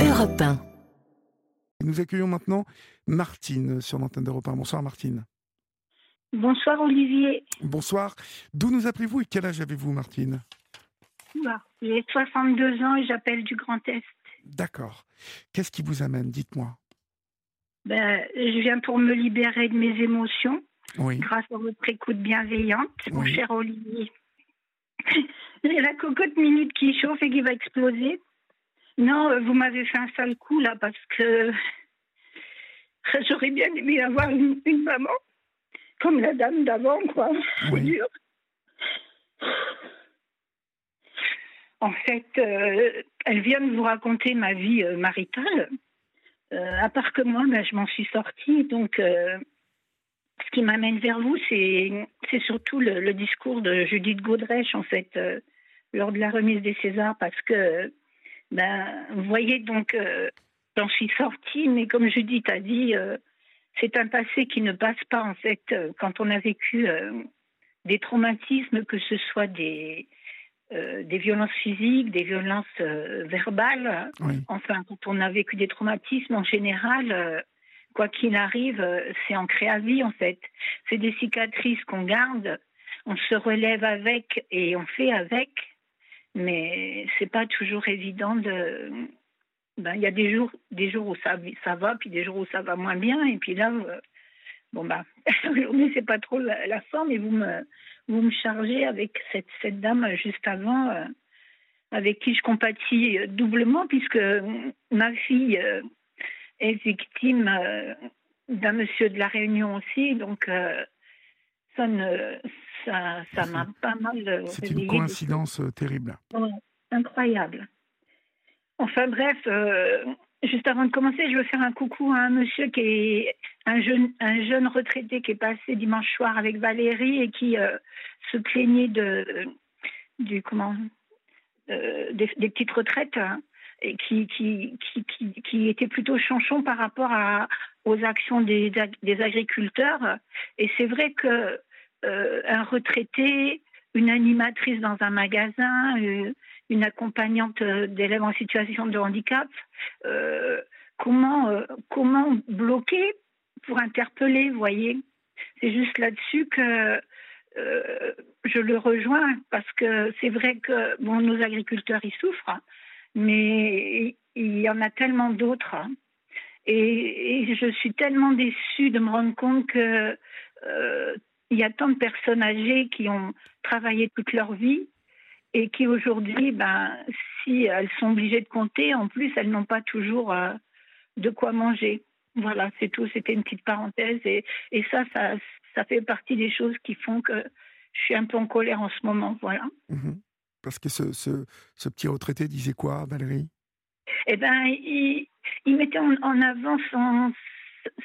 Europe 1. Nous accueillons maintenant Martine sur l'antenne d'Europe 1. Bonsoir Martine. Bonsoir Olivier. Bonsoir. D'où nous appelez-vous et quel âge avez-vous Martine? Oula, J'ai 62 ans et j'appelle du Grand Est. D'accord. Qu'est-ce qui vous amène Dites-moi? Ben, je viens pour me libérer de mes émotions Oui. grâce à votre écoute bienveillante, mon Oui. cher Olivier. J'ai la cocotte minute qui chauffe et qui va exploser. Non, euh, vous m'avez fait un sale coup là parce que j'aurais bien aimé avoir une, une maman comme la dame d'avant, quoi. Oui. dur. En fait, euh, elle vient de vous raconter ma vie euh, maritale. Euh, à part que moi, ben, je m'en suis sortie. Donc, ce qui m'amène vers vous, c'est c'est surtout le, le discours de Judith Godrèche, en fait, lors de la remise des Césars, parce que, ben, vous voyez, donc, euh, j'en suis sortie, mais comme Judith a dit, euh, c'est un passé qui ne passe pas, en fait, euh, quand on a vécu des traumatismes, que ce soit des, des violences physiques, des violences verbales, Oui. enfin, quand on a vécu des traumatismes, en général, quoi qu'il arrive, c'est ancré à vie, en fait. C'est des cicatrices qu'on garde, on se relève avec et on fait avec, mais c'est pas toujours évident de. Ben, il y a des jours, des jours où ça, va, puis des jours où ça va moins bien, et puis là, euh, bon bah, aujourd'hui c'est pas trop la, la forme, et vous me, vous me chargez avec cette, cette dame juste avant. euh, avec qui je compatis euh, doublement puisque ma fille est victime d'un monsieur de la Réunion aussi, donc ça ne ça m'a pas mal euh, C'est une coïncidence euh, terrible. Ouais, incroyable. Enfin bref, euh, juste avant de commencer, je veux faire un coucou à un monsieur qui est un jeune, un jeune retraité qui est passé dimanche soir avec Valérie et qui euh, se plaignait de du comment euh, des, des petites retraites hein, et qui qui, qui, qui, qui était plutôt chanchon par rapport à, aux actions des, des agriculteurs. Et c'est vrai que euh, un retraité, une animatrice dans un magasin, euh, une accompagnante euh, d'élèves en situation de handicap, comment comment bloquer pour interpeller, voyez? C'est juste là-dessus que je le rejoins parce que c'est vrai que bon, nos agriculteurs ils souffrent, hein, mais il y en a tellement d'autres. hein. Et, je suis tellement déçue de me rendre compte que il y a tant de personnes âgées qui ont travaillé toute leur vie et qui aujourd'hui, ben, si elles sont obligées de compter, en plus, elles n'ont pas toujours euh, de quoi manger. Voilà, c'est tout. C'était une petite parenthèse. Et, et ça, ça, ça fait partie des choses qui font que je suis un peu en colère en ce moment. Voilà. Mhm. Parce que ce, ce, ce petit retraité disait quoi, Valérie? Eh ben, il, il mettait en, en avant son,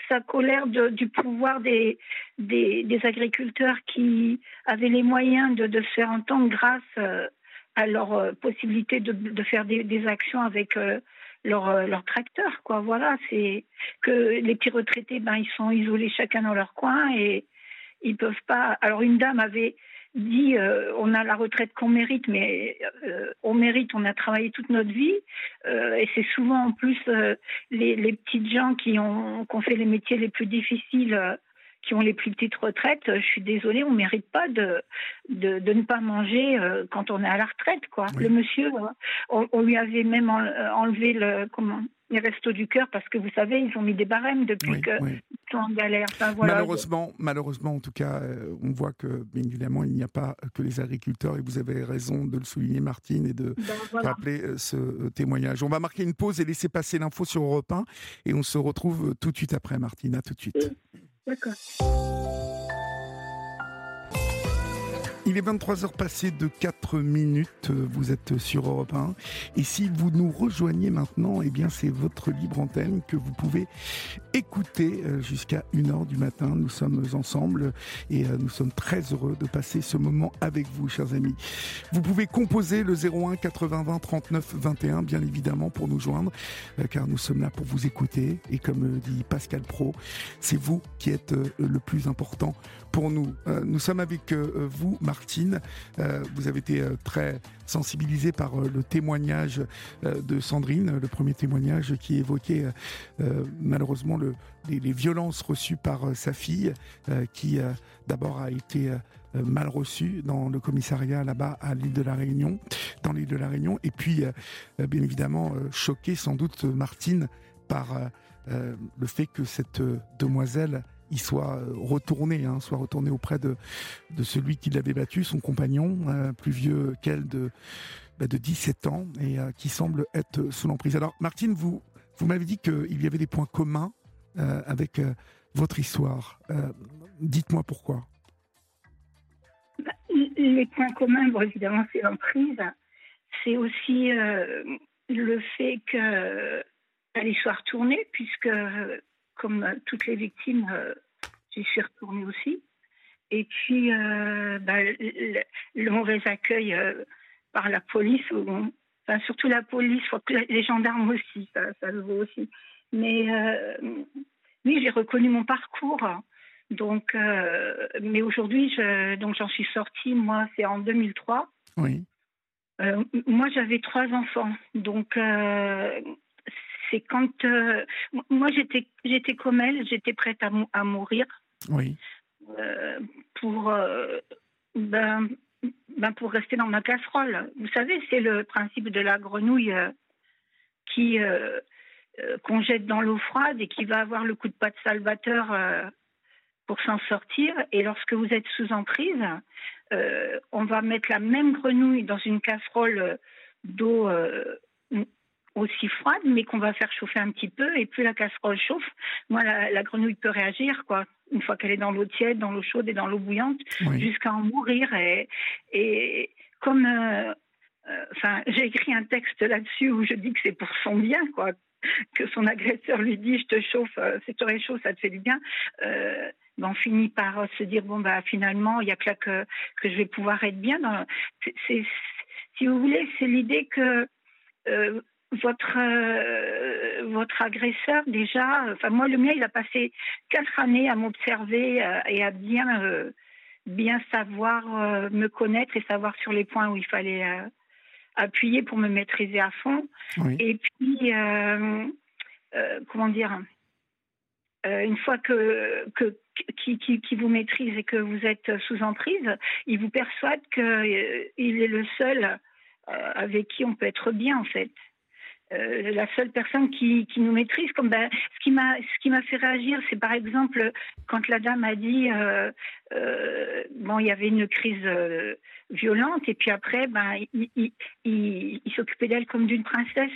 sa colère du pouvoir des, des, agriculteurs qui avaient les moyens de, de faire entendre grâce euh, à leur euh, possibilité de, de faire des, actions avec euh, leur, leur tracteur. Quoi. Voilà, c'est que les petits retraités, ben, ils sont isolés chacun dans leur coin et ils peuvent pas. Alors une dame avait dit euh, on a la retraite qu'on mérite, mais euh, on mérite, on a travaillé toute notre vie. Euh, et c'est souvent en plus les, les petites gens qui ont, qui ont fait les métiers les plus difficiles, qui ont les plus petites retraites. Je suis désolée, on ne mérite pas de, de, de ne pas manger quand on est à la retraite. Quoi. Oui. Le monsieur, on, on lui avait même en- enlevé le, comment, les restos du cœur parce que vous savez, ils ont mis des barèmes depuis Oui, qu'ils oui. sont en galère. Enfin, voilà. Malheureusement, malheureusement, en tout cas, euh, on voit que, bien évidemment, il n'y a pas que les agriculteurs, et vous avez raison de le souligner, Martine, et de Ben, voilà. rappeler euh, ce euh, témoignage. On va marquer une pause et laisser passer l'info sur Europe 1, et on se retrouve tout de suite après, Martine. À tout de suite. D'accord. Il est 23h passé de 4 minutes, vous êtes sur Europe 1. Et si vous nous rejoignez maintenant, eh bien c'est votre libre antenne que vous pouvez écouter euh, jusqu'à 1h du matin. Nous sommes ensemble et euh, nous sommes très heureux de passer ce moment avec vous, chers amis. Vous pouvez composer le 01 80 20 39 21, bien évidemment, pour nous joindre, euh, car nous sommes là pour vous écouter. Et comme dit Pascal Pro, c'est vous qui êtes le plus important pour nous. Euh, nous sommes avec euh, vous, Martine. vous avez été très sensibilisé par le témoignage de Sandrine, le premier témoignage qui évoquait malheureusement le, les, violences reçues par sa fille, qui d'abord a été mal reçue dans le commissariat là-bas à l'île de la Réunion, dans l'île de la Réunion, et puis bien évidemment choqué sans doute Martine par le fait que cette demoiselle euh, retourné, hein, soit retourné auprès de, celui qui l'avait battu, son compagnon, euh, plus vieux qu'elle de, bah, de 17 ans, et euh, qui semble être sous l'emprise. Alors, Martine, vous, m'avez dit qu'il y avait des points communs avec votre histoire. Dites-moi pourquoi. Bah, les points communs, évidemment, c'est l'emprise. C'est aussi le fait qu'elle y soit retournée, puisque comme euh, toutes les victimes, euh, j'y suis retournée aussi. Et puis, euh, bah, le, mauvais accueil par la police, enfin, surtout la police, les gendarmes aussi, ça, ça le vaut aussi. Mais oui, j'ai reconnu mon parcours. Donc, mais aujourd'hui, donc j'en suis sortie. Moi, c'est en 2003. Oui. moi, j'avais trois enfants, donc c'est quand euh, moi j'étais j'étais comme elle, j'étais prête à, à mourir. Oui. Euh, pour euh, ben, ben, pour rester dans ma casserole. Vous savez, c'est le principe de la grenouille qui qu'on jette dans l'eau froide et qui va avoir le coup de patte salvateur pour s'en sortir. Et lorsque vous êtes sous emprise, on va mettre la même grenouille dans une casserole d'eau aussi froide, mais qu'on va faire chauffer un petit peu. Et plus la casserole chauffe, moi, la, grenouille peut réagir, quoi. Une fois qu'elle est dans l'eau tiède, dans l'eau chaude et dans l'eau bouillante, jusqu'à en mourir. Et, et comme, euh, euh, enfin, j'ai écrit un texte là-dessus où je dis que c'est pour son bien, quoi. Que son agresseur lui dit, je te chauffe, euh, c'est te réchauffe, ça te fait du bien. Ben on finit par se dire bon bah finalement il y a que là que, que je vais pouvoir être bien. Si vous voulez, c'est l'idée que votre euh, votre agresseur déjà, enfin moi le mien il a passé quatre années à m'observer euh, et à bien euh, bien savoir me connaître et savoir sur les points où il fallait appuyer pour me maîtriser à fond. Et puis comment dire, une fois que que qui, qui, qui, vous maîtrise et que vous êtes sous emprise, il vous persuade qu'il est le seul avec qui on peut être bien en fait. Euh, la seule personne qui, nous maîtrise. Comme ben, ce qui m'a ce qui m'a fait réagir, c'est par exemple quand la dame a dit euh, euh, bon il y avait une crise violente et puis après ben il s'occupait d'elle comme d'une princesse.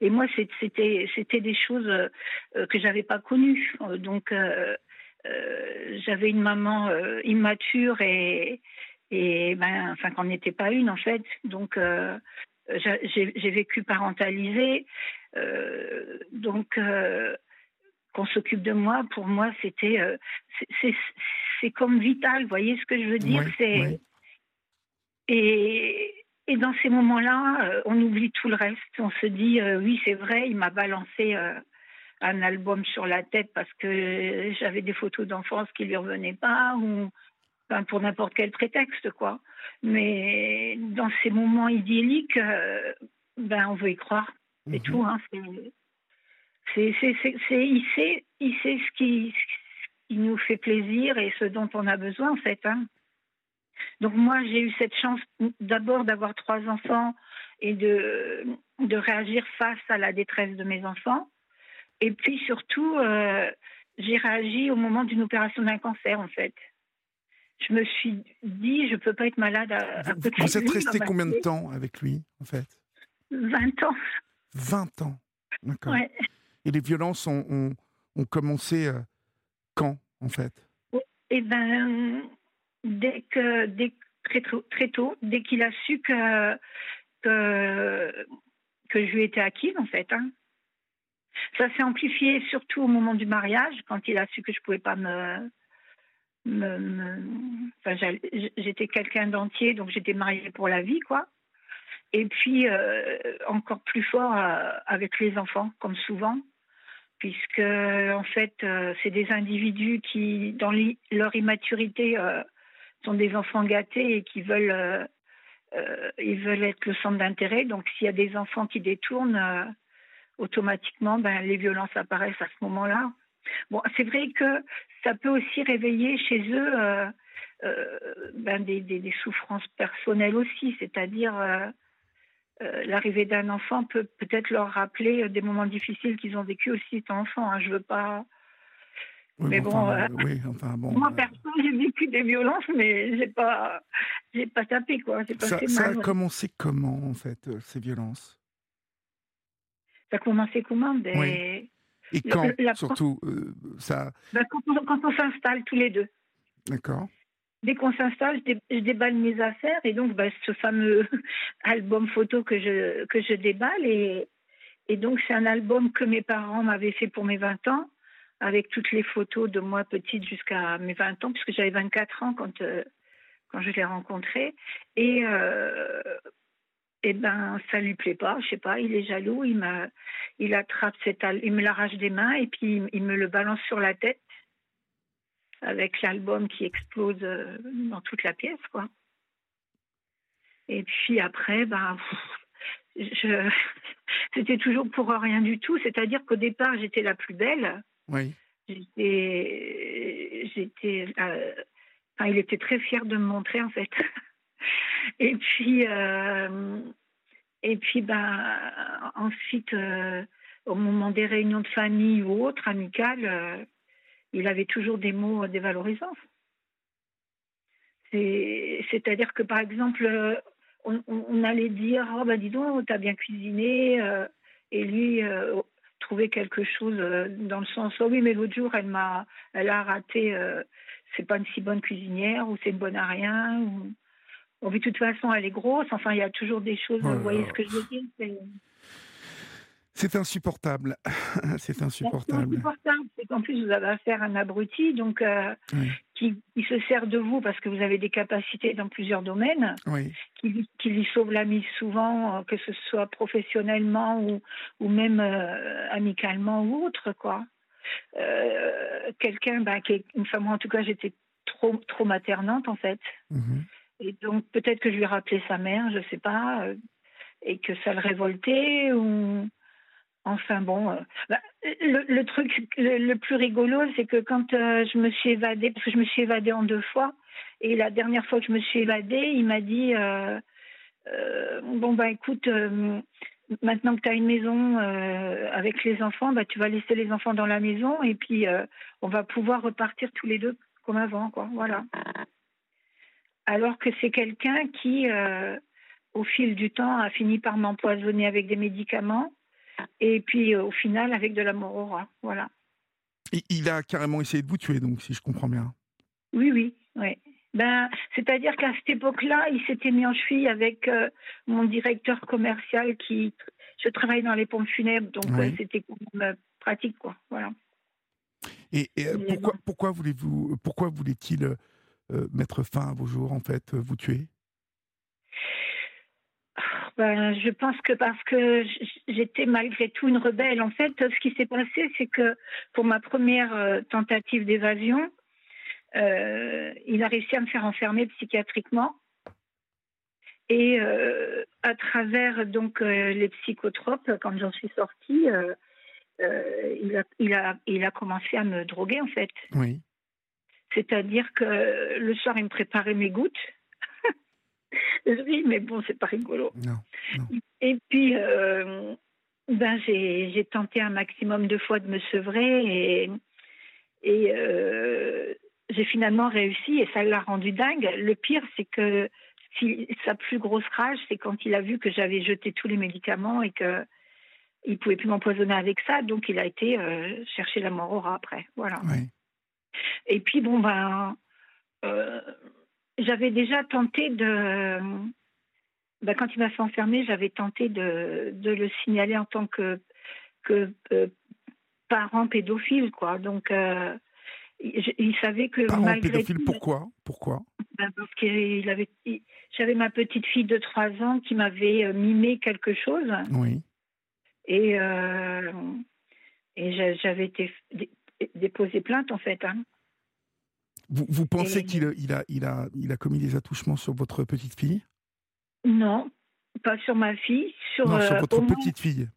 Et moi c'était c'était des choses que j'avais pas connues. Donc j'avais une maman immature et et ben enfin qu'on n'était pas une en fait. Donc j'ai vécu parentalisée, euh, donc euh, qu'on s'occupe de moi, pour moi, c'était euh, c'est comme vital. Vous voyez ce que je veux dire? C'est et, et dans ces moments-là, on oublie tout le reste. On se dit oui, c'est vrai, il m'a balancé un album sur la tête parce que j'avais des photos d'enfance qui lui revenaient pas ou pour n'importe quel prétexte, quoi. Mais dans ces moments idylliques, euh, ben, on veut y croire. C'est mhm. tout. Hein. C'est, c'est, c'est, il, sait, il sait ce qui, qui, nous fait plaisir et ce dont on a besoin, en fait. Hein. Donc, moi, j'ai eu cette chance d'abord d'avoir trois enfants et de, de réagir face à la détresse de mes enfants. Et puis, surtout, euh, j'ai réagi au moment d'une opération d'un cancer, en fait je me suis dit, je ne peux pas être malade à, vous, Vous êtes resté combien de temps avec lui, en fait? 20 ans. 20 ans, d'accord. Et les violences ont, ont, commencé euh, quand, en fait? Eh bien, dès que, dès, très, très tôt, dès qu'il a su que, que, que je lui étais acquise, en fait. Hein. Ça s'est amplifié surtout au moment du mariage, quand il a su que je ne pouvais pas me, j'étais quelqu'un d'entier, donc j'étais mariée pour la vie, quoi. Et puis, euh, encore plus fort euh, avec les enfants, comme souvent, puisque, en fait, euh, c'est des individus qui, dans leur immaturité, sont des enfants gâtés et qui veulent, ils veulent être le centre d'intérêt. Donc, s'il y a des enfants qui détournent, automatiquement, ben, les violences apparaissent à ce moment-là. Bon, c'est vrai que ça peut aussi réveiller chez eux ben, des, des, souffrances personnelles aussi, c'est-à-dire euh, l'arrivée d'un enfant peut peut-être leur rappeler euh, des moments difficiles qu'ils ont vécu aussi étant enfant. Hein. Je veux pas. mais bon, euh, oui, enfin, bon, moi perso, j'ai vécu des violences, mais j'ai pas, j'ai pas tapé quoi. Ça, ça, a commencé comment en fait ces violences? Ça a commencé comment? Des... Et quand surtout ça ben, Quand on, s'installe tous les deux. D'accord dès qu'on s'installe, je, déballe mes affaires et donc bah, ce fameux album photo que je, que je déballe et, et donc c'est un album que mes parents m'avaient fait pour mes 20 ans avec toutes les photos de moi petite jusqu'à mes 20 ans puisque j'avais 24 ans quand, euh, quand je l'ai rencontré et euh, et ben ça lui plaît pas, je sais pas, il est jaloux, il m'a il attrape cet il me l'arrache des mains et puis il me le balance sur la tête avec l'album qui explose euh, dans toute la pièce, quoi. Et puis après, ben, je... c'était toujours pour rien du tout. C'est-à-dire qu'au départ, j'étais la plus belle. Oui. J'étais, j'étais, euh, enfin, il était très fier de me montrer en fait. et puis, euh, et puis, ben, ensuite, au moment des réunions de famille ou autres amicales il avait toujours des mots dévalorisants. C'est-à-dire que, par exemple, on, allait dire Oh, ben dis donc, t'as bien cuisiné. Euh, et lui euh, trouvait quelque chose euh, dans le sens Oh, oui, mais l'autre jour, elle, m'a, elle a raté, c'est pas une si bonne cuisinière, ou c'est une bonne à rien. Ou... de toute façon, elle est grosse. Enfin, il y a toujours des choses, vous voyez ce que je veux dire c'est insupportable. c'est insupportable. C'est qu'en plus, vous avez affaire à un abruti donc, euh, qui, se sert de vous parce que vous avez des capacités dans plusieurs domaines, qui, lui sauve la mise souvent, euh, que ce soit professionnellement ou, ou même euh, amicalement ou autre. quoi. Quelqu'un, bah, qui est une femme, en tout cas, j'étais trop, trop maternante en fait. Mhm. Et donc, peut-être que je lui rappelais sa mère, je ne sais pas, et que ça le révoltait ou Enfin bon, euh, bah, le, truc le, plus rigolo, c'est que quand euh, je me suis évadée, parce que je me suis évadée en deux fois, et la dernière fois que je me suis évadée, il m'a dit euh, Bon, bah écoute, maintenant que tu as une maison avec les enfants, bah, tu vas laisser les enfants dans la maison, et puis on va pouvoir repartir tous les deux comme avant, quoi. Voilà. Alors que c'est quelqu'un qui, au fil du temps, a fini par m'empoisonner avec des médicaments et puis euh, au final avec de la morora. Voilà. Et il a carrément essayé de vous tuer, donc, si je comprends bien. Oui, oui, oui. Ben, c'est-à-dire qu'à cette époque-là, il s'était mis en cheville avec euh, mon directeur commercial qui. Je travaille dans les pompes funèbres, donc euh, c'était pratique, quoi. Voilà. Et, pourquoi, pourquoi voulez-vous, pourquoi voulait-il mettre fin à vos jours, en fait, vous tuer? Ben, je pense que parce que j'étais malgré tout une rebelle. En fait, ce qui s'est passé, c'est que pour ma première euh, tentative d'évasion, euh, il a réussi à me faire enfermer psychiatriquement. Et euh, à travers donc les psychotropes, quand j'en suis sortie, il, a, il, a, il a commencé à me droguer en fait. Oui. C'est-à-dire que le soir, il me préparait mes gouttes. oui, mais bon, c'est pas rigolo. Et puis, euh, ben, j'ai tenté un maximum de fois de me sevrer et, et euh, j'ai finalement réussi et ça l'a rendu dingue. Le pire, c'est que si, sa plus grosse rage, c'est quand il a vu que j'avais jeté tous les médicaments et que il pouvait plus m'empoisonner avec ça, donc il a été euh, chercher la mort après. Voilà. Et puis bon ben, j'avais déjà tenté de. Ben, quand il m'a fait enfermer, j'avais tenté de, de, le signaler en tant que, que euh, parent pédophile, quoi. Donc, euh, il, savait que parent pédophile, pourquoi? Pourquoi? Ben, Parce qu'il avait. J'avais ma petite fille de 3 ans qui m'avait euh, mimé quelque chose. Oui. Et, et j'avais été déposé plainte, en fait. Hein. Vous, pensez qu'il il a, il a, il a commis des attouchements sur votre petite fille? Non, pas sur ma fille. Sur, non, sur votre petite fille.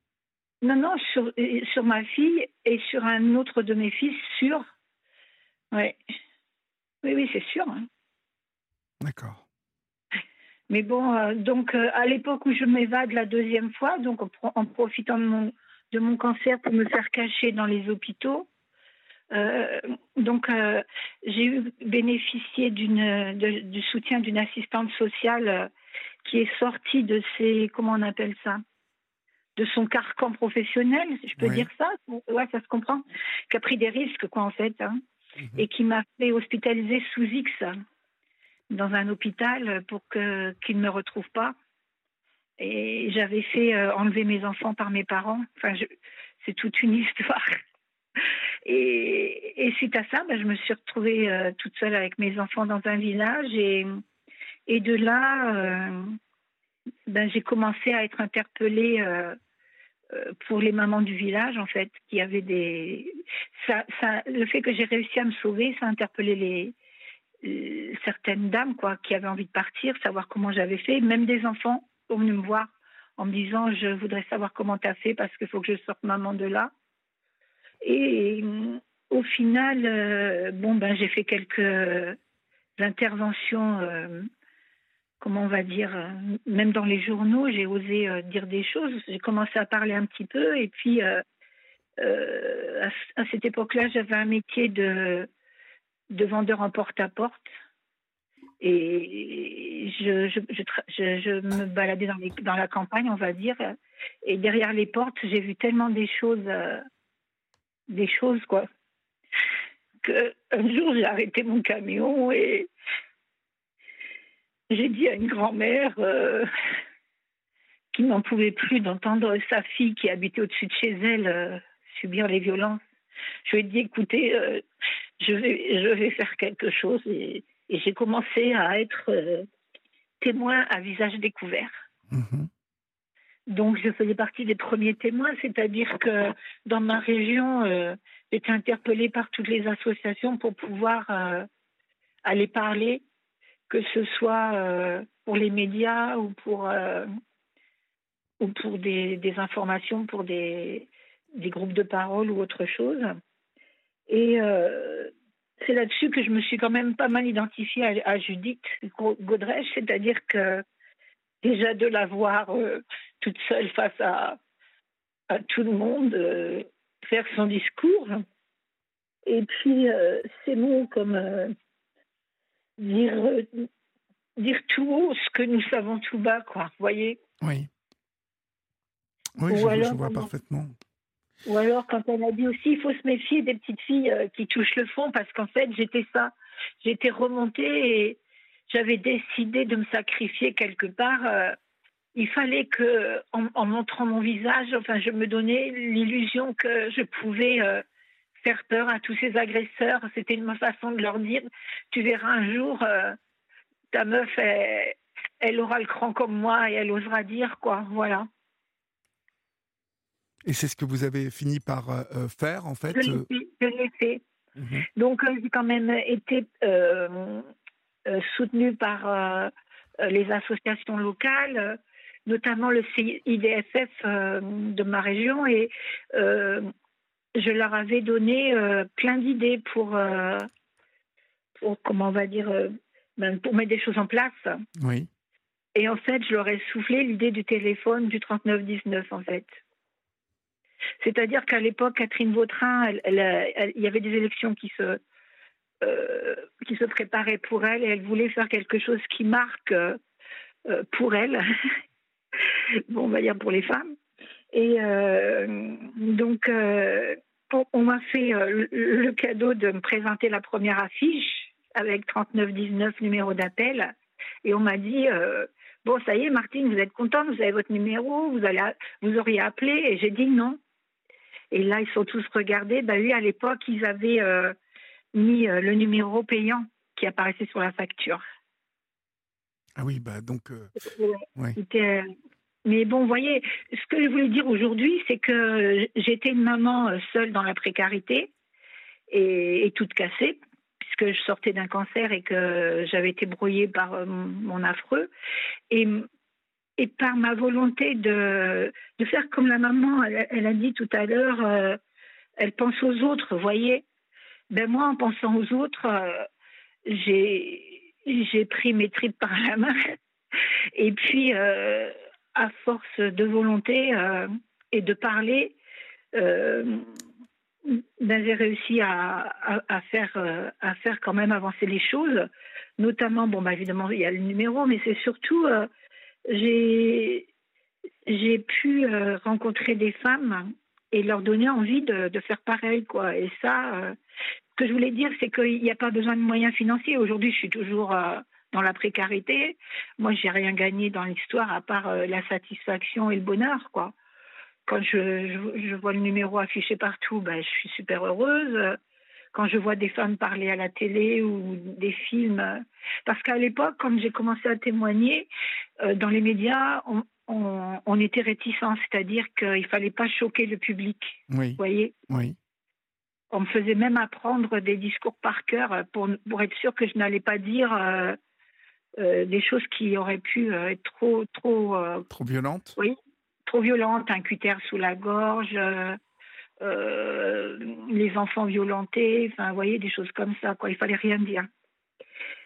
Non, non, sur, sur ma fille et sur un autre de mes fils, sûr. Ouais. Oui, oui, c'est sûr. Hein. D'accord. Mais bon, euh, donc euh, à l'époque où je m'évade la deuxième fois, donc en, profitant de mon, de mon cancer pour me faire cacher dans les hôpitaux, euh, donc j'ai eu bénéficié d'une du soutien d'une assistante sociale qui est sortie de ses comment on appelle ça de son carcan professionnel, je peux dire ça, ouais, ça se comprend, qui a pris des risques quoi en fait, hein, mhm. et qui m'a fait hospitaliser sous X dans un hôpital pour que qu'ils ne me retrouvent pas. Et j'avais fait euh, enlever mes enfants par mes parents. Enfin, c'est toute une histoire. Et, suite à ça, ben, je me suis retrouvée euh, toute seule avec mes enfants dans un village. Et, de là, euh, ben, j'ai commencé à être interpellée pour les mamans du village, en fait, qui avaient des. Ça, le fait que j'ai réussi à me sauver, ça a interpellé les, euh, certaines dames quoi, qui avaient envie de partir, savoir comment j'avais fait. Même des enfants sont venus me voir en me disant Je voudrais savoir comment tu as fait parce qu'il faut que je sorte maman de là. Et euh, au final, euh, bon, ben, j'ai fait quelques interventions, comment on va dire, même dans les journaux, j'ai osé dire des choses. J'ai commencé à parler un petit peu. Et puis, à, cette époque-là, j'avais un métier de de vendeur en porte-à-porte. Et je, me baladais dans, la campagne, on va dire. Et derrière les portes, j'ai vu tellement des choses, euh, des choses, quoi. Qu'un jour, j'ai arrêté mon camion et j'ai dit à une grand-mère euh, qui n'en pouvait plus d'entendre sa fille qui habitait au-dessus de chez elle euh, subir les violences. Je lui ai dit, écoutez, je vais, je vais faire quelque chose. Et, j'ai commencé à être euh, témoin à visage découvert. Mhm. Donc, je faisais partie des premiers témoins, c'est-à-dire que dans ma région, euh, j'étais interpellée par toutes les associations pour pouvoir euh, aller parler, que ce soit pour les médias ou pour, ou pour des, informations, pour des, groupes de parole ou autre chose. Et euh, c'est là-dessus que je me suis quand même pas mal identifiée à, Judith Godrèche, c'est-à-dire que déjà de la voir euh, toute seule face à, à tout le monde, euh, faire son discours, et puis ces mots comme dire, dire tout haut ce que nous savons tout bas, quoi, vous voyez Oui. Oui, je vois parfaitement. Ou alors quand elle a dit aussi, il faut se méfier des petites filles euh, qui touchent le fond, parce qu'en fait, j'étais ça. J'étais remontée et j'avais décidé de me sacrifier quelque part. Euh, il fallait que, en, montrant mon visage, enfin, je me donnais l'illusion que je pouvais euh, faire peur à tous ces agresseurs. C'était ma façon de leur dire, tu verras un jour, ta meuf, elle, elle aura le cran comme moi et elle osera dire quoi. Voilà. Et c'est ce que vous avez fini par euh, euh, faire, en fait Je l'ai fait. Mhm. Donc, euh, j'ai quand même été euh, soutenue par les associations locales, notamment le CIDFF de ma région, et je leur avais donné plein d'idées pour, pour, comment on va dire, ben, pour mettre des choses en place. Oui. Et en fait, je leur ai soufflé l'idée du téléphone du 3919, en fait. C'est-à-dire qu'à l'époque, Catherine Vautrin, il y avait des élections qui se, euh, qui se préparaient pour elle et elle voulait faire quelque chose qui marque euh, pour elle, bon, on va dire pour les femmes. Et euh, donc, on, m'a fait le, cadeau de me présenter la première affiche avec 3919 numéro d'appel. Et on m'a dit, bon, ça y est, Martine, vous êtes contente, vous avez votre numéro, vous, allez, vous auriez appelé. Et j'ai dit non. Et là, ils sont tous regardés. Bah oui, à l'époque, ils avaient euh, mis euh, le numéro payant qui apparaissait sur la facture. Ah oui, bah donc. Euh, mais bon, vous voyez, ce que je voulais dire aujourd'hui, c'est que j'étais une maman seule dans la précarité et, toute cassée, puisque je sortais d'un cancer et que j'avais été brouillée par mon affreux. Et, et par ma volonté de, de faire comme la maman, elle, a dit tout à l'heure, elle pense aux autres, vous voyez. Ben moi, en pensant aux autres, j'ai j'ai pris mes tripes par la main. Et puis, euh, à force de volonté euh, et de parler, euh, ben, j'ai réussi à, à, faire, à faire quand même avancer les choses. Notamment, bon, bah, évidemment, il y a le numéro, mais c'est surtout, j'ai j'ai pu rencontrer des femmes et leur donner envie de, faire pareil, quoi. Et ça, ce que je voulais dire, c'est qu'il n'y a pas besoin de moyens financiers. Aujourd'hui, je suis toujours euh, dans la précarité. Moi, j'ai rien gagné dans l'histoire à part euh, la satisfaction et le bonheur, quoi. Quand je, vois le numéro affiché partout, ben, je suis super heureuse. Quand je vois des femmes parler à la télé ou des films, parce qu'à l'époque, quand j'ai commencé à témoigner euh, dans les médias, on, on était réticents, c'est-à-dire qu'il fallait pas choquer le public. Oui. Vous voyez. Oui. On me faisait même apprendre des discours par cœur pour, pour être sûr que je n'allais pas dire euh, euh, des choses qui auraient pu euh, être trop trop trop violentes. Oui, trop violentes, un cutter sous la gorge, les enfants violentés, enfin, vous voyez, des choses comme ça. Quoi, il fallait rien dire.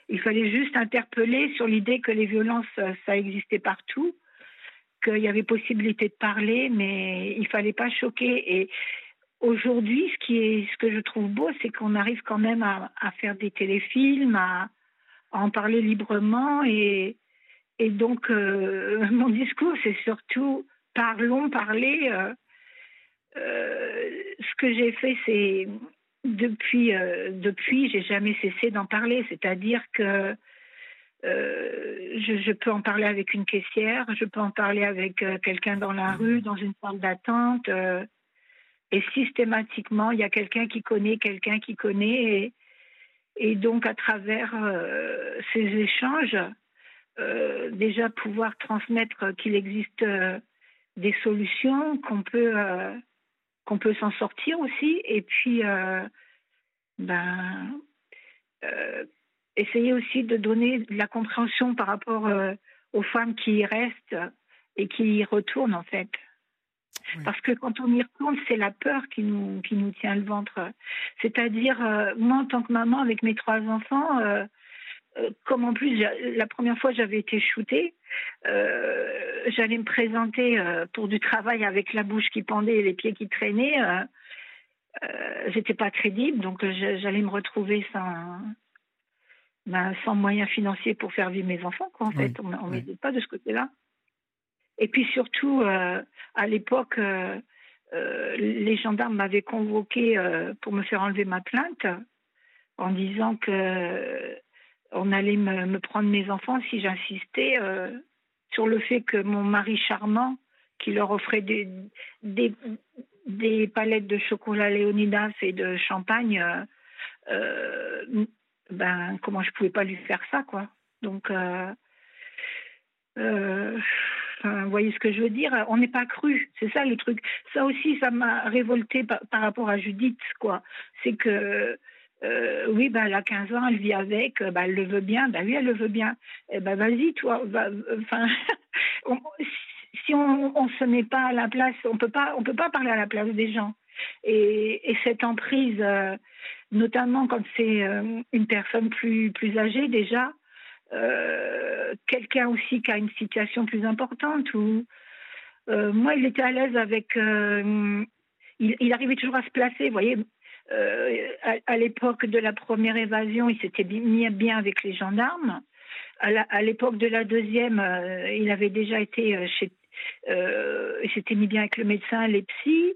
Il fallait juste interpeller sur l'idée que les violences, ça existait partout, qu'il y avait possibilité de parler, mais il fallait pas choquer. Et aujourd'hui, ce qui est, ce que je trouve beau, c'est qu'on arrive quand même à, faire des téléfilms, à, en parler librement, et, donc euh, mon discours, c'est surtout parlons, parler. Euh, euh, ce que j'ai fait, c'est depuis, depuis, j'ai jamais cessé d'en parler. C'est-à-dire que je, je, peux en parler avec une caissière, je peux en parler avec quelqu'un dans la rue, dans une salle d'attente. Et systématiquement, il y a quelqu'un qui connaît, quelqu'un qui connaît. Et, donc, à travers euh, ces échanges, euh, déjà pouvoir transmettre qu'il existe euh, des solutions, qu'on peut, qu'on peut s'en sortir aussi. Et puis, ben, essayer aussi de donner de la compréhension par rapport aux femmes qui y restent et qui y retournent, en fait. Parce que quand on y retourne, c'est la peur qui nous, qui nous tient le ventre. C'est-à-dire, euh, moi, en tant que maman, avec mes trois enfants, euh, euh, comme en plus, la première fois, j'avais été shootée, j'allais me présenter pour du travail avec la bouche qui pendait et les pieds qui traînaient. J'étais pas crédible, donc j'allais me retrouver sans, ben, sans moyens financiers pour faire vivre mes enfants. Quoi, en fait, on ne m'aidait pas de ce côté-là. Et puis surtout, euh, à l'époque, euh, euh, les gendarmes m'avaient convoqué pour me faire enlever ma plainte en disant que on allait me, prendre mes enfants si j'insistais sur le fait que mon mari charmant, qui leur offrait des, des, des palettes de chocolat Léonidas et de champagne, ben comment je pouvais pas lui faire ça quoi. Donc vous voyez ce que je veux dire On n'est pas cru, c'est ça le truc. Ça aussi, ça m'a révolté par, rapport à Judith, quoi. C'est que euh, oui, bah, elle a 15 ans, elle vit avec, bah, elle le veut bien, bah oui, elle le veut bien. Eh ben, vas-y, toi. Enfin, si on, on se met pas à la place, on peut pas, on peut pas parler à la place des gens. Et, et cette emprise, euh, notamment quand c'est euh, une personne plus plus âgée déjà, euh, quelqu'un aussi qui a une situation plus importante ou euh, moi il était à l'aise avec il, arrivait toujours à se placer vous voyez. À, l'époque de la première évasion il s'était mis bien avec les gendarmes. À l'époque de la deuxième il avait déjà été chez il s'était mis bien avec le médecin les psys.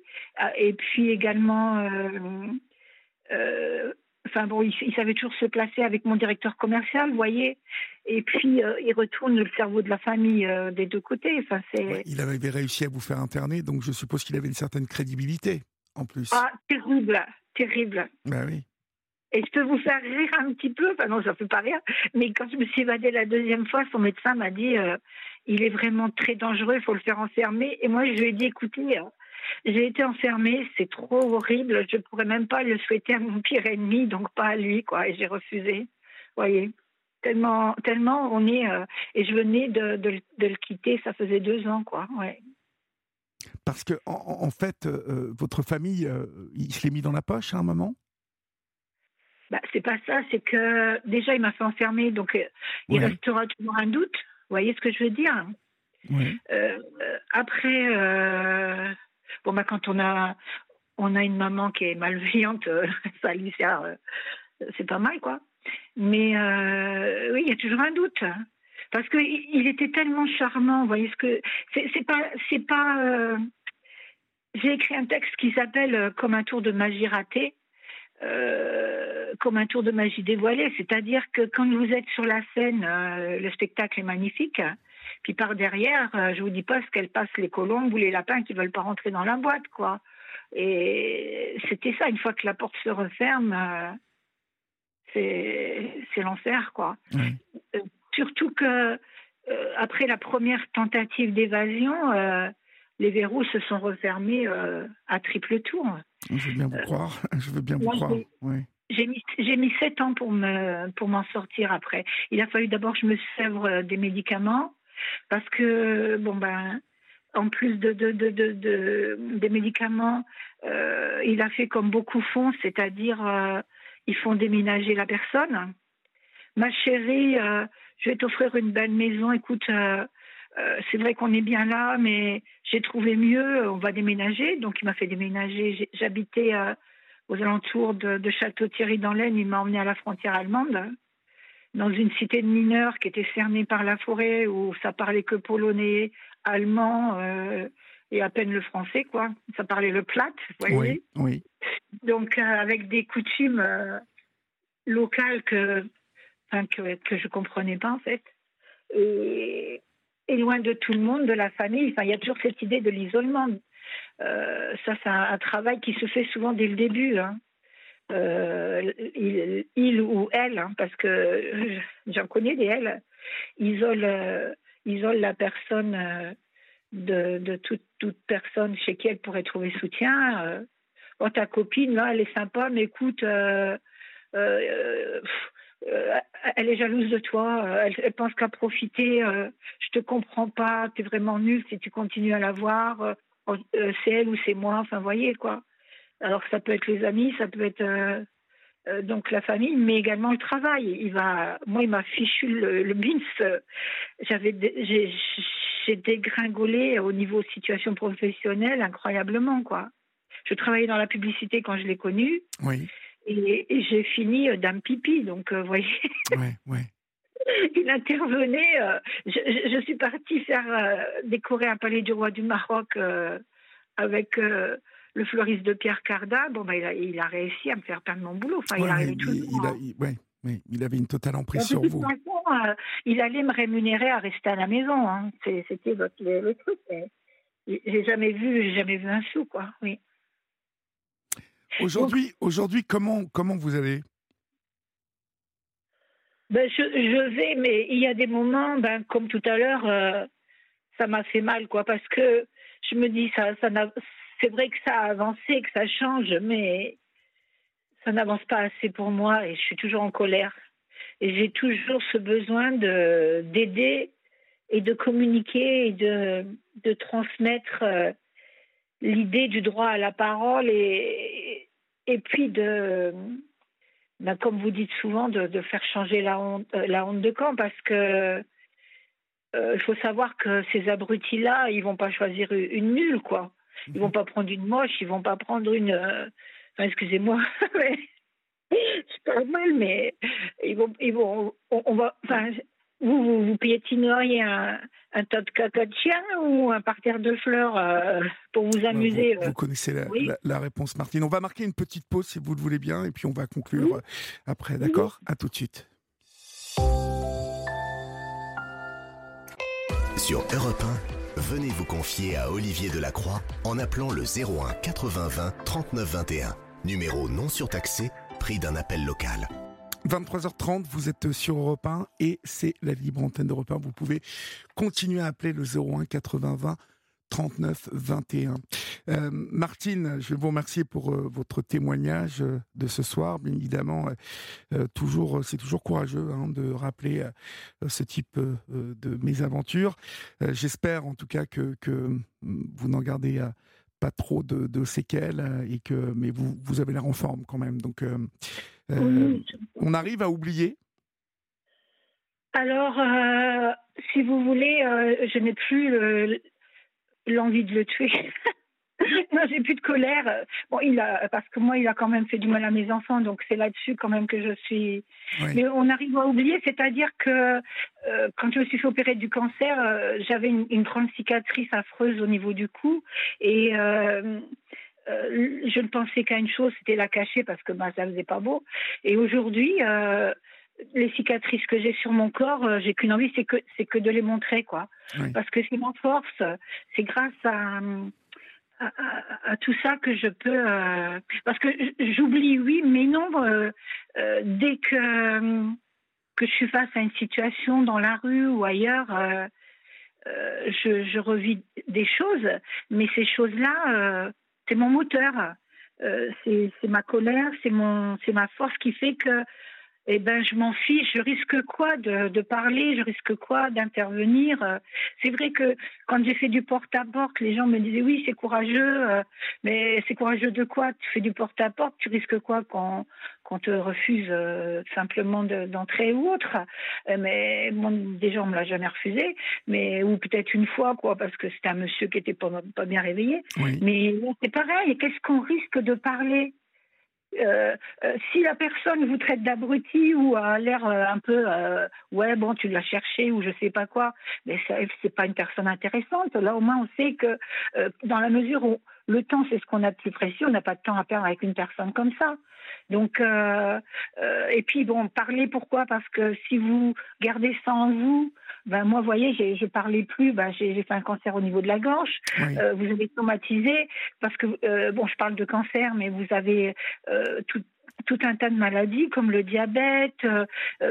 Et puis également Enfin bon, il, savait toujours se placer avec mon directeur commercial, vous voyez. Et puis, euh, il retourne le cerveau de la famille euh, des deux côtés. Enfin, c'est... il avait réussi à vous faire interner, donc je suppose qu'il avait une certaine crédibilité, en plus. Ah, terrible, terrible. Ben oui. Et je peux vous faire rire un petit peu, enfin non, ça ne fait pas rire, mais quand je me suis évadée la deuxième fois, son médecin m'a dit euh, il est vraiment très dangereux, il faut le faire enfermer. Et moi, je lui ai dit écoutez, j'ai été enfermée, c'est trop horrible. Je pourrais même pas le souhaiter à mon pire ennemi, donc pas à lui, quoi. Et j'ai refusé. Voyez, tellement, tellement on est. Euh, et je venais de, de, le quitter, ça faisait deux ans, quoi. Ouais. Parce que en, fait, euh, euh, votre famille, il se l'est mis dans la poche à un moment? Bah, c'est pas ça, c'est que déjà il m'a fait enfermer, donc il restera toujours un doute. Vous voyez ce que je veux dire? Euh, après, euh, bon, bah, quand on a, on a une maman qui est malveillante, euh, ça lui sert, c'est pas mal, quoi. Mais oui, il y a toujours un doute. Parce qu'il il était tellement charmant, vous voyez ce que. C'est pas. C'est pas J'ai écrit un texte qui s'appelle Comme un tour de magie raté. comme un tour de magie dévoilé, c'est-à-dire que quand vous êtes sur la scène, le spectacle est magnifique, puis par derrière, euh, je vous dis pas ce qu'elles passent les colombes ou les lapins qui veulent pas rentrer dans la boîte, quoi. Et c'était ça. Une fois que la porte se referme, euh, c'est l'enfer, quoi. Euh, surtout que après la première tentative d'évasion, les verrous se sont refermés à triple tour. Je veux bien vous croire. Je veux bien vous croire. J'ai mis, mis sept ans pour me pour m'en sortir après. Il a fallu d'abord que je me sèvre des médicaments parce que, bon, ben, en plus de, de, de, de des médicaments, euh, il a fait comme beaucoup font, c'est-à-dire euh, ils font déménager la personne. Ma chérie, euh, je vais t'offrir une belle maison. Écoute, c'est vrai qu'on est bien là, mais j'ai trouvé mieux. On va déménager. Donc il m'a fait déménager. J'habitais aux alentours de, de Château-Thierry dans l'Aisne. Il m'a emmené à la frontière allemande dans une cité de mineurs qui était cernée par la forêt où ça parlait que polonais, allemand euh, et à peine le français, quoi. Ça parlait le plat, vous voyez. Oui, oui. Donc euh, avec des coutumes euh, locales que, enfin, que que je comprenais pas en fait. Et, et, loin de tout le monde, de la famille. Enfin, il y a toujours cette idée de l'isolement. ça, c'est un, un, travail qui se fait souvent dès le début. Hein. Euh, il, ou elle, hein, parce que j'en connais des elles, isole, euh, isole la personne euh, de, de toute, toute, personne chez qui elle pourrait trouver soutien. oh, ta copine, là, elle est sympa, mais écoute, elle est jalouse de toi, elle, pense qu'à profiter, je te comprends pas, tu es vraiment nul si tu continues à la voir, c'est elle ou c'est moi, enfin, voyez, quoi. Alors ça peut être les amis, ça peut être euh, euh, donc la famille, mais également le travail. Il va, moi, il m'a fichu le, le bins. J'avais, j'ai dégringolé au niveau situation professionnelle incroyablement, quoi. Je travaillais dans la publicité quand je l'ai connu. Oui. Et, j'ai fini euh, dame pipi, donc vous voyez. Ouais, ouais. Il intervenait. je, je, suis partie faire décorer un palais du roi du Maroc avec le fleuriste de Pierre Carda, bon, bah, il, a, il, a, réussi à me faire perdre mon boulot. Enfin, il arrivait tout il, il, avait une totale emprise sur vous. Euh, il allait me rémunérer à rester à la maison. Hein. C'était le, le, truc. J'ai jamais vu, jamais vu un sou, quoi. Oui. Aujourd'hui, aujourd'hui, comment, comment vous allez? Ben, je, je, vais, mais il y a des moments, ben, comme tout à l'heure, euh, ça m'a fait mal, quoi, parce que je me dis, ça, ça, c'est vrai que ça a avancé, que ça change, mais ça n'avance pas assez pour moi et je suis toujours en colère. Et j'ai toujours ce besoin de d'aider et de communiquer et de, transmettre euh, l'idée du droit à la parole et, puis de, ben, comme vous dites souvent, de, faire changer la honte, euh, la honte de camp parce que euh, il faut savoir que ces abrutis-là, ils vont pas choisir une nulle, quoi. Ils vont pas prendre une moche, ils vont pas prendre une. Euh, enfin, excusez-moi, mais c'est pas mal, mais ils vont, ils vont, on, va, enfin, vous, vous, vous piétineriez un, un tas de caca de chien ou un parterre de fleurs euh, pour vous amuser vous, euh? connaissez la, la, réponse, Martine. On va marquer une petite pause si vous le voulez bien, et puis on va conclure après, d'accord? À tout de suite. Sur Europe 1. Venez vous confier à Olivier Delacroix en appelant le 01 80 20 39 21. Numéro non surtaxé, prix d'un appel local. 23h30, vous êtes sur Europe 1 et c'est la libre antenne d'Europe 1. Vous pouvez continuer à appeler le 01 80 20 39 21. Euh, Martine, je vais vous remercier pour euh, votre témoignage euh, de ce soir. Bien évidemment, toujours, c'est toujours courageux hein, de rappeler ce type de mésaventures. J'espère en tout cas que, que vous n'en gardez pas trop de, séquelles et que, mais vous, vous avez l'air en forme quand même. Donc, on arrive à oublier? Alors, si vous voulez, je n'ai plus l'envie de le tuer. non, j'ai plus de colère. Bon, il a, parce que moi, il a quand même fait du mal à mes enfants, donc c'est là-dessus quand même que je suis. Mais on arrive à oublier, c'est-à-dire que euh, quand je me suis fait opérer du cancer, euh, j'avais une, grande cicatrice affreuse au niveau du cou et euh, je ne pensais qu'à une chose, c'était la cacher parce que bah, ça faisait pas beau. Et aujourd'hui, les cicatrices que j'ai sur mon corps, j'ai qu'une envie, c'est que c'est que de les montrer, quoi. Parce que c'est mon force. C'est grâce à à, tout ça que je peux euh, parce que j'oublie oui mais non euh, euh, dès que que je suis face à une situation dans la rue ou ailleurs je, je, revis des choses mais ces choses là c'est mon moteur c'est ma colère c'est mon c'est ma force qui fait que eh ben, je m'en fiche. Je risque quoi de, parler? Je risque quoi d'intervenir? C'est vrai que quand j'ai fait du porte-à-porte, les gens me disaient oui, c'est courageux, euh, mais c'est courageux de quoi? Tu fais du porte-à-porte, tu risques quoi quand qu'on te refuse euh, simplement d'entrer ou autre? Euh, Mais bon, déjà, on me l'a jamais refusé, mais ou peut-être une fois, quoi, parce que c'était un monsieur qui était pas, pas bien réveillé. Mais c'est pareil. Qu'est-ce qu'on risque de parler? Euh, euh, si la personne vous traite d'abruti ou a l'air euh, un peu ouais bon tu l'as cherché ou je sais pas quoi mais c'est pas une personne intéressante. Là au moins on sait que dans la mesure où le temps c'est ce qu'on a de plus précieux on n'a pas de temps à perdre avec une personne comme ça. Donc et puis bon parler pourquoi? Parce que si vous gardez ça en vous ben moi, vous voyez, je parlais plus. Ben, j'ai fait un cancer au niveau de la gorge. Euh, vous avez traumatisé parce que euh, bon, je parle de cancer, mais vous avez euh, tout, tout un tas de maladies comme le diabète,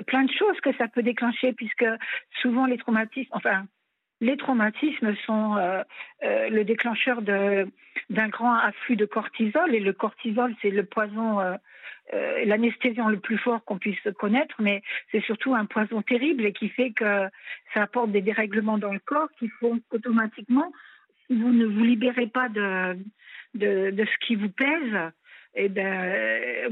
plein de choses que ça peut déclencher puisque souvent les traumatismes, enfin les traumatismes sont le déclencheur d'un grand afflux de cortisol et le cortisol c'est le poison euh, l'anesthésiant le plus fort qu'on puisse connaître, mais c'est surtout un poison terrible et qui fait que ça apporte des dérèglements dans le corps qui font qu'automatiquement, si vous ne vous libérez pas de, de, ce qui vous pèse, eh ben...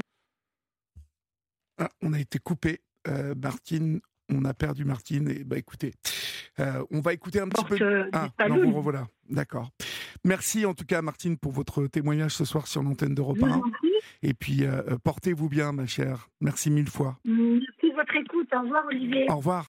Ah, on a été coupé. Euh, Martine, on a perdu Martine. Et bah écoutez, euh, on va écouter un petit peu. Ah, non. D'accord. Merci en tout cas, Martine, pour votre témoignage ce soir sur l'antenne d'Europe 1. Et puis, euh, euh, portez-vous bien, ma chère. Merci mille fois. Merci de votre écoute. Au revoir, Olivier. Au revoir.